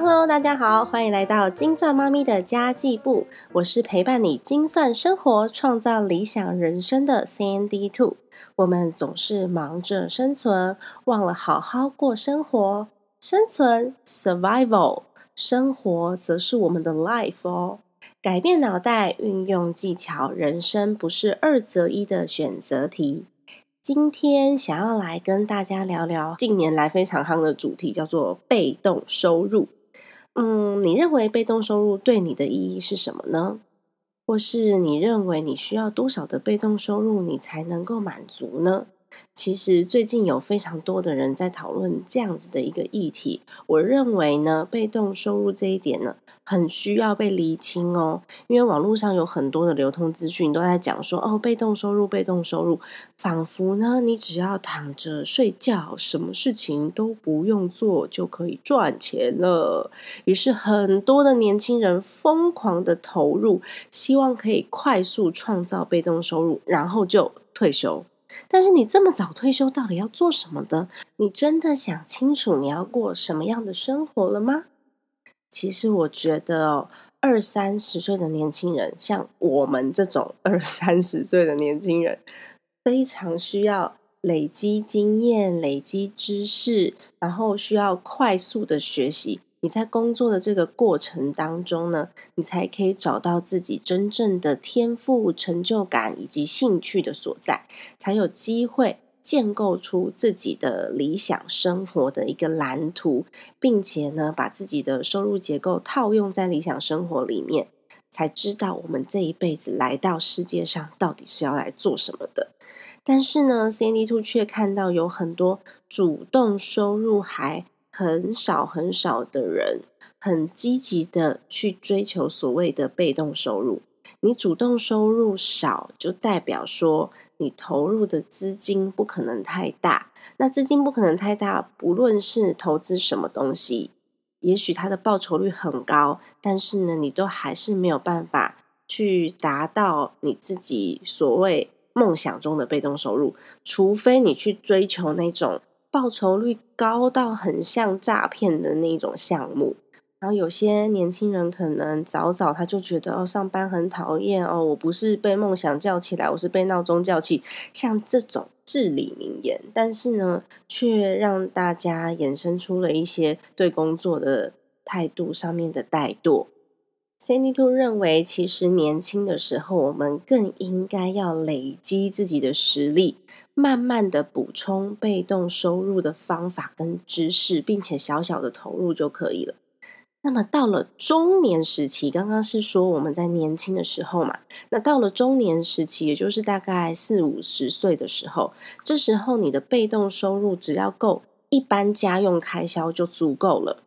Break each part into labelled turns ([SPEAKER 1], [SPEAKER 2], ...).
[SPEAKER 1] Hello，大家好，欢迎来到精算妈咪的家计部。我是陪伴你精算生活、创造理想人生的 CND Two。我们总是忙着生存，忘了好好过生活。生存 （survival），生活则是我们的 life 哦。改变脑袋，运用技巧，人生不是二择一的选择题。今天想要来跟大家聊聊近年来非常夯的主题，叫做被动收入。嗯，你认为被动收入对你的意义是什么呢？或是你认为你需要多少的被动收入，你才能够满足呢？其实最近有非常多的人在讨论这样子的一个议题。我认为呢，被动收入这一点呢，很需要被厘清哦。因为网络上有很多的流通资讯都在讲说，哦，被动收入，被动收入，仿佛呢，你只要躺着睡觉，什么事情都不用做，就可以赚钱了。于是很多的年轻人疯狂的投入，希望可以快速创造被动收入，然后就退休。但是你这么早退休，到底要做什么的？你真的想清楚你要过什么样的生活了吗？其实我觉得哦，二三十岁的年轻人，像我们这种 二三十岁的年轻人，非常需要累积经验、累积知识，然后需要快速的学习。你在工作的这个过程当中呢，你才可以找到自己真正的天赋、成就感以及兴趣的所在，才有机会建构出自己的理想生活的一个蓝图，并且呢，把自己的收入结构套用在理想生活里面，才知道我们这一辈子来到世界上到底是要来做什么的。但是呢，CND Two 却看到有很多主动收入还。很少很少的人很积极的去追求所谓的被动收入。你主动收入少，就代表说你投入的资金不可能太大。那资金不可能太大，不论是投资什么东西，也许它的报酬率很高，但是呢，你都还是没有办法去达到你自己所谓梦想中的被动收入，除非你去追求那种。报酬率高到很像诈骗的那种项目，然后有些年轻人可能早早他就觉得哦，上班很讨厌哦，我不是被梦想叫起来，我是被闹钟叫起，像这种至理名言，但是呢，却让大家衍生出了一些对工作的态度上面的怠惰。Cindy Two 认为，其实年轻的时候，我们更应该要累积自己的实力。慢慢的补充被动收入的方法跟知识，并且小小的投入就可以了。那么到了中年时期，刚刚是说我们在年轻的时候嘛，那到了中年时期，也就是大概四五十岁的时候，这时候你的被动收入只要够一般家用开销就足够了。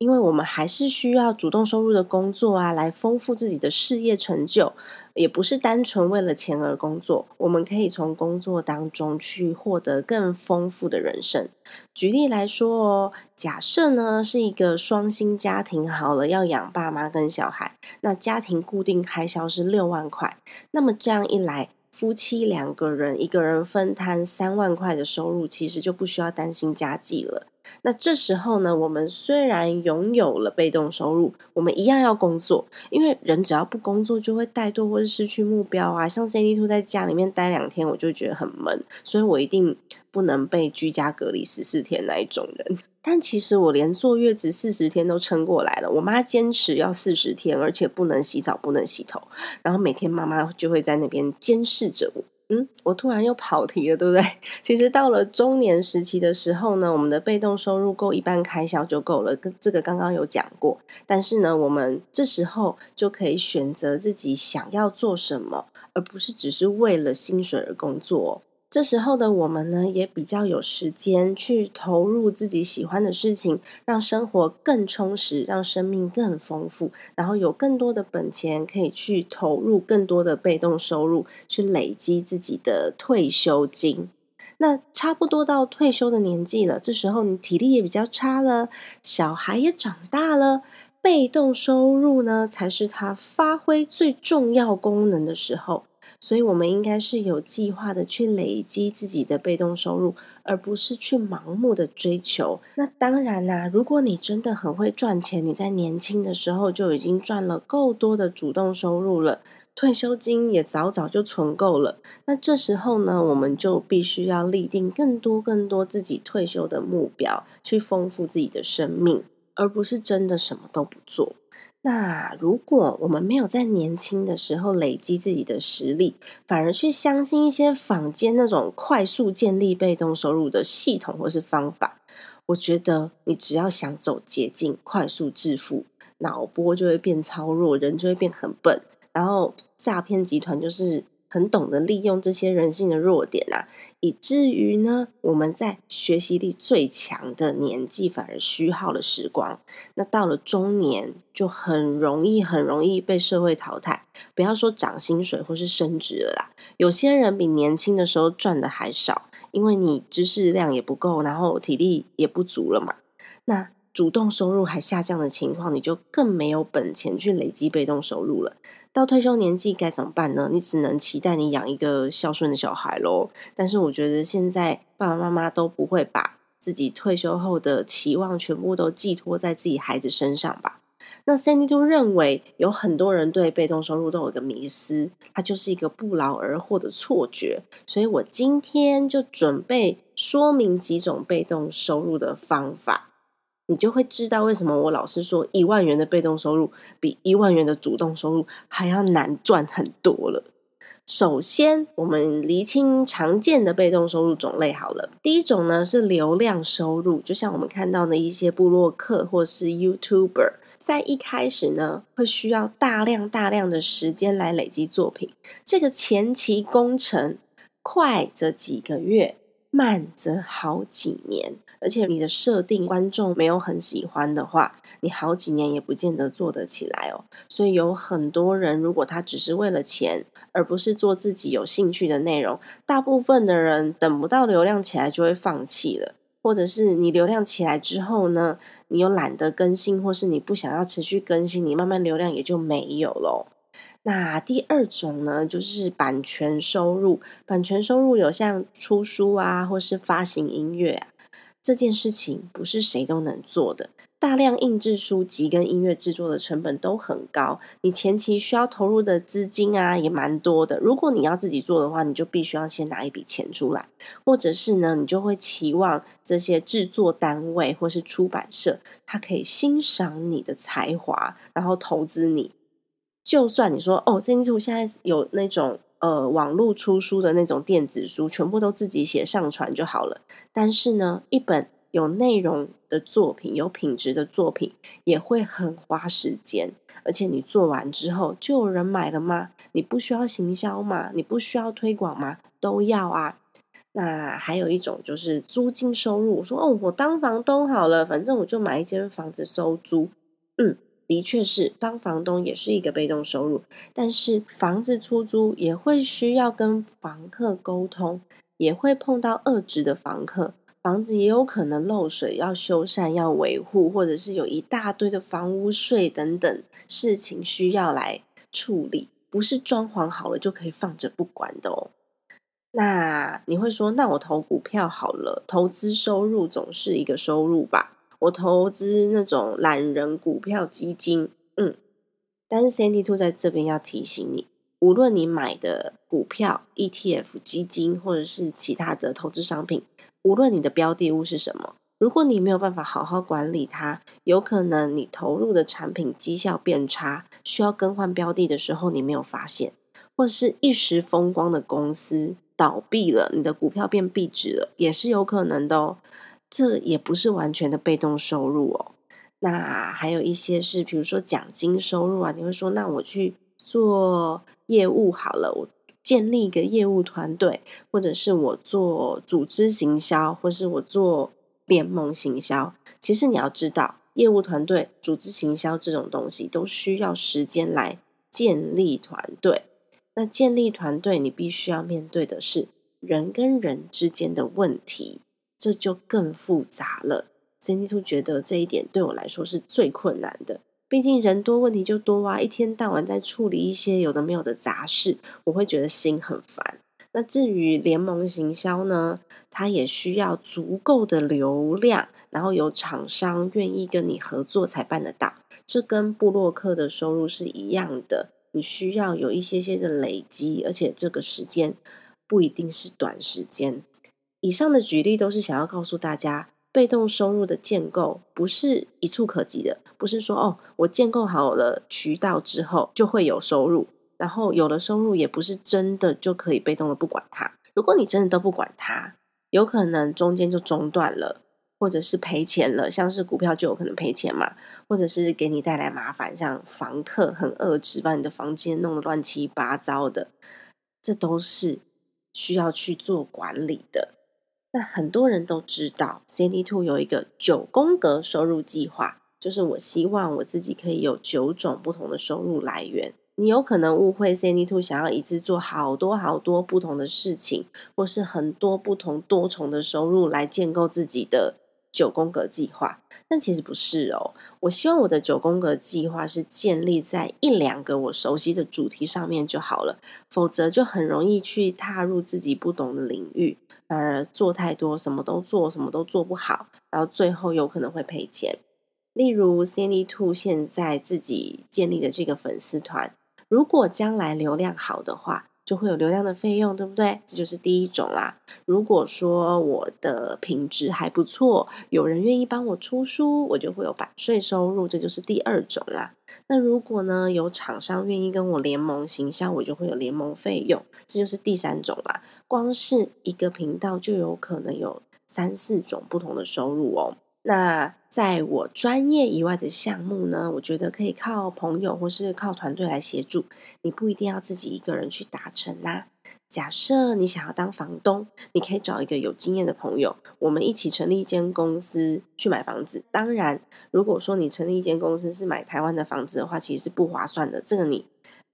[SPEAKER 1] 因为我们还是需要主动收入的工作啊，来丰富自己的事业成就，也不是单纯为了钱而工作。我们可以从工作当中去获得更丰富的人生。举例来说哦，假设呢是一个双薪家庭，好了，要养爸妈跟小孩，那家庭固定开销是六万块，那么这样一来，夫妻两个人一个人分摊三万块的收入，其实就不需要担心家计了。那这时候呢，我们虽然拥有了被动收入，我们一样要工作，因为人只要不工作，就会怠惰或者失去目标啊。像 C D Two 在家里面待两天，我就觉得很闷，所以我一定不能被居家隔离十四天那一种人。但其实我连坐月子四十天都撑过来了，我妈坚持要四十天，而且不能洗澡，不能洗头，然后每天妈妈就会在那边监视着我。嗯，我突然又跑题了，对不对？其实到了中年时期的时候呢，我们的被动收入够一般开销就够了，跟这个刚刚有讲过。但是呢，我们这时候就可以选择自己想要做什么，而不是只是为了薪水而工作。这时候的我们呢，也比较有时间去投入自己喜欢的事情，让生活更充实，让生命更丰富，然后有更多的本钱可以去投入更多的被动收入，去累积自己的退休金。那差不多到退休的年纪了，这时候你体力也比较差了，小孩也长大了，被动收入呢才是他发挥最重要功能的时候。所以我们应该是有计划的去累积自己的被动收入，而不是去盲目的追求。那当然啦，如果你真的很会赚钱，你在年轻的时候就已经赚了够多的主动收入了，退休金也早早就存够了。那这时候呢，我们就必须要立定更多更多自己退休的目标，去丰富自己的生命，而不是真的什么都不做。那如果我们没有在年轻的时候累积自己的实力，反而去相信一些坊间那种快速建立被动收入的系统或是方法，我觉得你只要想走捷径、快速致富，脑波就会变超弱，人就会变很笨，然后诈骗集团就是很懂得利用这些人性的弱点啊。以至于呢，我们在学习力最强的年纪反而虚耗了时光。那到了中年，就很容易、很容易被社会淘汰。不要说涨薪水或是升职了啦，有些人比年轻的时候赚的还少，因为你知识量也不够，然后体力也不足了嘛。那主动收入还下降的情况，你就更没有本钱去累积被动收入了。到退休年纪该怎么办呢？你只能期待你养一个孝顺的小孩喽。但是我觉得现在爸爸妈妈都不会把自己退休后的期望全部都寄托在自己孩子身上吧？那 Sandy 都认为有很多人对被动收入都有个迷思，它就是一个不劳而获的错觉。所以我今天就准备说明几种被动收入的方法。你就会知道为什么我老是说一万元的被动收入比一万元的主动收入还要难赚很多了。首先，我们厘清常见的被动收入种类好了。第一种呢是流量收入，就像我们看到的一些部落客或是 YouTuber，在一开始呢会需要大量大量的时间来累积作品，这个前期工程快则几个月，慢则好几年。而且你的设定观众没有很喜欢的话，你好几年也不见得做得起来哦。所以有很多人，如果他只是为了钱，而不是做自己有兴趣的内容，大部分的人等不到流量起来就会放弃了，或者是你流量起来之后呢，你又懒得更新，或是你不想要持续更新，你慢慢流量也就没有了。那第二种呢，就是版权收入。版权收入有像出书啊，或是发行音乐啊。这件事情不是谁都能做的，大量印制书籍跟音乐制作的成本都很高，你前期需要投入的资金啊也蛮多的。如果你要自己做的话，你就必须要先拿一笔钱出来，或者是呢，你就会期望这些制作单位或是出版社，他可以欣赏你的才华，然后投资你。就算你说哦，这图现在有那种。呃，网络出书的那种电子书，全部都自己写上传就好了。但是呢，一本有内容的作品、有品质的作品，也会很花时间。而且你做完之后，就有人买了吗？你不需要行销吗？你不需要推广吗？都要啊。那还有一种就是租金收入，我说哦，我当房东好了，反正我就买一间房子收租。嗯。的确是，当房东也是一个被动收入，但是房子出租也会需要跟房客沟通，也会碰到恶质的房客，房子也有可能漏水，要修缮、要维护，或者是有一大堆的房屋税等等事情需要来处理，不是装潢好了就可以放着不管的哦。那你会说，那我投股票好了，投资收入总是一个收入吧？我投资那种懒人股票基金，嗯，但是 Sandy Two 在这边要提醒你，无论你买的股票、ETF 基金或者是其他的投资商品，无论你的标的物是什么，如果你没有办法好好管理它，有可能你投入的产品绩效变差，需要更换标的的时候，你没有发现，或是一时风光的公司倒闭了，你的股票变壁纸了，也是有可能的哦。这也不是完全的被动收入哦。那还有一些是，比如说奖金收入啊。你会说，那我去做业务好了，我建立一个业务团队，或者是我做组织行销，或是我做联盟行销。其实你要知道，业务团队、组织行销这种东西都需要时间来建立团队。那建立团队，你必须要面对的是人跟人之间的问题。这就更复杂了。Cindyto 觉得这一点对我来说是最困难的。毕竟人多问题就多啊，一天到晚在处理一些有的没有的杂事，我会觉得心很烦。那至于联盟行销呢，它也需要足够的流量，然后有厂商愿意跟你合作才办得到。这跟布洛克的收入是一样的，你需要有一些些的累积，而且这个时间不一定是短时间。以上的举例都是想要告诉大家。被动收入的建构不是一触可及的，不是说哦，我建构好了渠道之后就会有收入，然后有了收入也不是真的就可以被动的不管它。如果你真的都不管它，有可能中间就中断了，或者是赔钱了，像是股票就有可能赔钱嘛，或者是给你带来麻烦，像房客很恶质，把你的房间弄得乱七八糟的，这都是需要去做管理的。那很多人都知道，CND Two 有一个九宫格收入计划，就是我希望我自己可以有九种不同的收入来源。你有可能误会 CND Two 想要一次做好多好多不同的事情，或是很多不同多重的收入来建构自己的九宫格计划。但其实不是哦，我希望我的九宫格计划是建立在一两个我熟悉的主题上面就好了，否则就很容易去踏入自己不懂的领域，反而做太多，什么都做，什么都做不好，然后最后有可能会赔钱。例如 c a n d y Two 现在自己建立的这个粉丝团，如果将来流量好的话。就会有流量的费用，对不对？这就是第一种啦。如果说我的品质还不错，有人愿意帮我出书，我就会有版税收入，这就是第二种啦。那如果呢，有厂商愿意跟我联盟行销，我就会有联盟费用，这就是第三种啦。光是一个频道就有可能有三四种不同的收入哦。那在我专业以外的项目呢，我觉得可以靠朋友或是靠团队来协助，你不一定要自己一个人去达成啦。假设你想要当房东，你可以找一个有经验的朋友，我们一起成立一间公司去买房子。当然，如果说你成立一间公司是买台湾的房子的话，其实是不划算的。这个你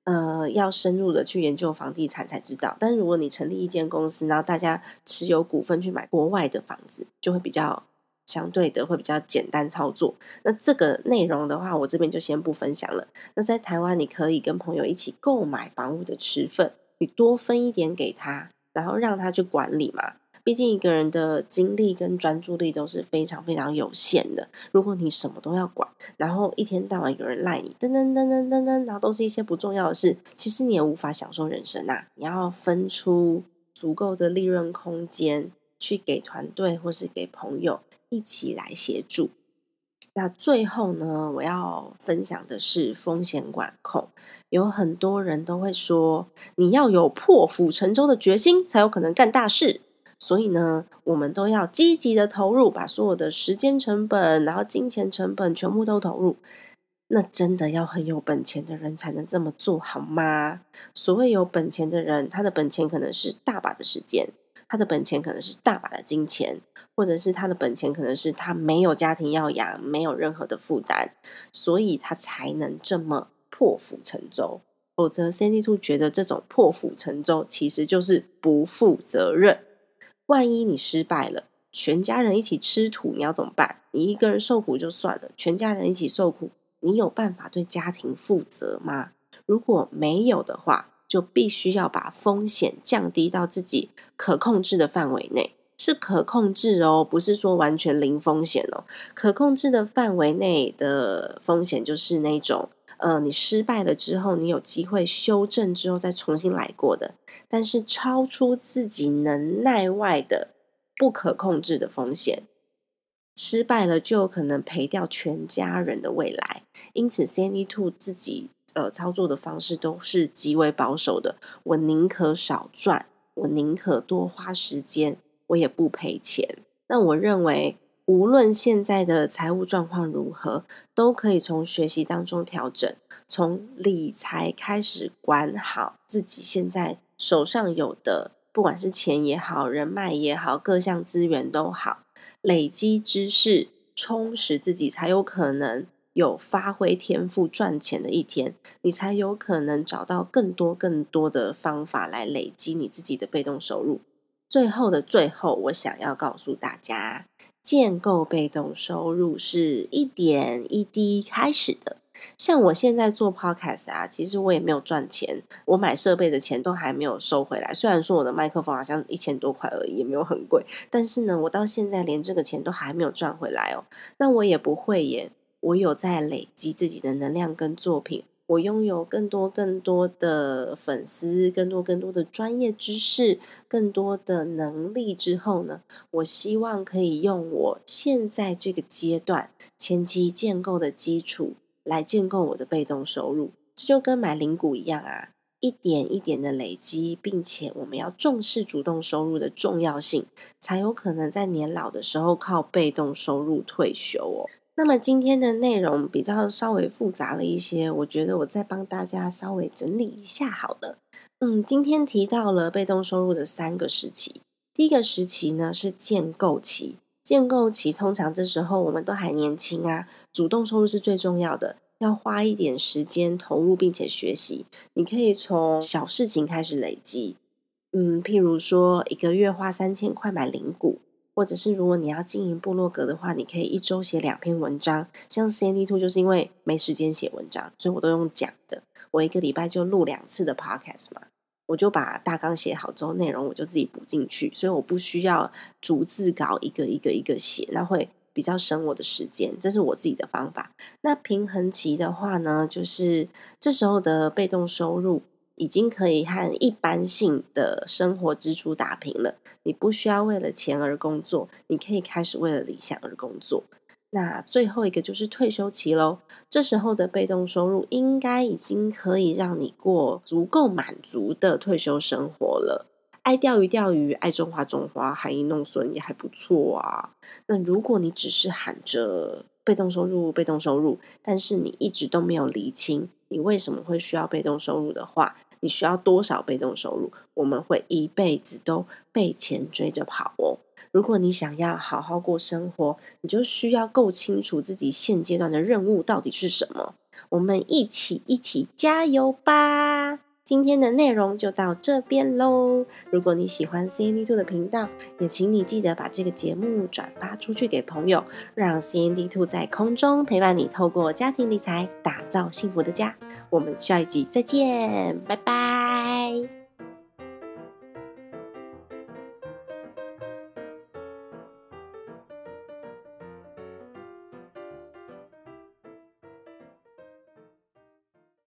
[SPEAKER 1] 呃要深入的去研究房地产才知道。但如果你成立一间公司，然后大家持有股份去买国外的房子，就会比较。相对的会比较简单操作。那这个内容的话，我这边就先不分享了。那在台湾，你可以跟朋友一起购买房屋的持份，你多分一点给他，然后让他去管理嘛。毕竟一个人的精力跟专注力都是非常非常有限的。如果你什么都要管，然后一天到晚有人赖你，噔噔噔噔噔噔，然后都是一些不重要的事，其实你也无法享受人生呐。你要分出足够的利润空间去给团队或是给朋友。一起来协助。那最后呢，我要分享的是风险管控。有很多人都会说，你要有破釜沉舟的决心，才有可能干大事。所以呢，我们都要积极的投入，把所有的时间成本，然后金钱成本全部都投入。那真的要很有本钱的人才能这么做好吗？所谓有本钱的人，他的本钱可能是大把的时间，他的本钱可能是大把的金钱。或者是他的本钱可能是他没有家庭要养，没有任何的负担，所以他才能这么破釜沉舟。否则，Cindy Two 觉得这种破釜沉舟其实就是不负责任。万一你失败了，全家人一起吃土，你要怎么办？你一个人受苦就算了，全家人一起受苦，你有办法对家庭负责吗？如果没有的话，就必须要把风险降低到自己可控制的范围内。是可控制哦，不是说完全零风险哦。可控制的范围内的风险就是那种，呃，你失败了之后，你有机会修正之后再重新来过的。但是超出自己能耐外的不可控制的风险，失败了就有可能赔掉全家人的未来。因此，Sandy Two 自己呃操作的方式都是极为保守的。我宁可少赚，我宁可多花时间。我也不赔钱。那我认为，无论现在的财务状况如何，都可以从学习当中调整，从理财开始管好自己现在手上有的，不管是钱也好，人脉也好，各项资源都好，累积知识，充实自己，才有可能有发挥天赋赚钱的一天。你才有可能找到更多更多的方法来累积你自己的被动收入。最后的最后，我想要告诉大家，建构被动收入是一点一滴开始的。像我现在做 podcast 啊，其实我也没有赚钱，我买设备的钱都还没有收回来。虽然说我的麦克风好像一千多块而已，也没有很贵，但是呢，我到现在连这个钱都还没有赚回来哦。那我也不会耶，我有在累积自己的能量跟作品，我拥有更多更多的粉丝，更多更多的专业知识，更多的能力之后呢，我希望可以用我现在这个阶段前期建构的基础。来建构我的被动收入，这就跟买零股一样啊，一点一点的累积，并且我们要重视主动收入的重要性，才有可能在年老的时候靠被动收入退休哦。那么今天的内容比较稍微复杂了一些，我觉得我再帮大家稍微整理一下好了。嗯，今天提到了被动收入的三个时期，第一个时期呢是建构期，建构期通常这时候我们都还年轻啊。主动收入是最重要的，要花一点时间投入并且学习。你可以从小事情开始累积，嗯，譬如说一个月花三千块买零股，或者是如果你要经营部落格的话，你可以一周写两篇文章。像 C N D Two 就是因为没时间写文章，所以我都用讲的。我一个礼拜就录两次的 Podcast 嘛，我就把大纲写好之后，内容我就自己补进去，所以我不需要逐字稿一个一个一个写，那会。比较省我的时间，这是我自己的方法。那平衡期的话呢，就是这时候的被动收入已经可以和一般性的生活支出打平了。你不需要为了钱而工作，你可以开始为了理想而工作。那最后一个就是退休期喽，这时候的被动收入应该已经可以让你过足够满足的退休生活了。爱钓鱼钓鱼，爱种花种花，含饴弄孙也还不错啊。那如果你只是喊着被动收入、被动收入，但是你一直都没有厘清你为什么会需要被动收入的话，你需要多少被动收入？我们会一辈子都被钱追着跑哦。如果你想要好好过生活，你就需要够清楚自己现阶段的任务到底是什么。我们一起一起加油吧！今天的内容就到这边喽。如果你喜欢 C N D Two 的频道，也请你记得把这个节目转发出去给朋友，让 C N D Two 在空中陪伴你，透过家庭理财打造幸福的家。我们下一集再见，拜拜。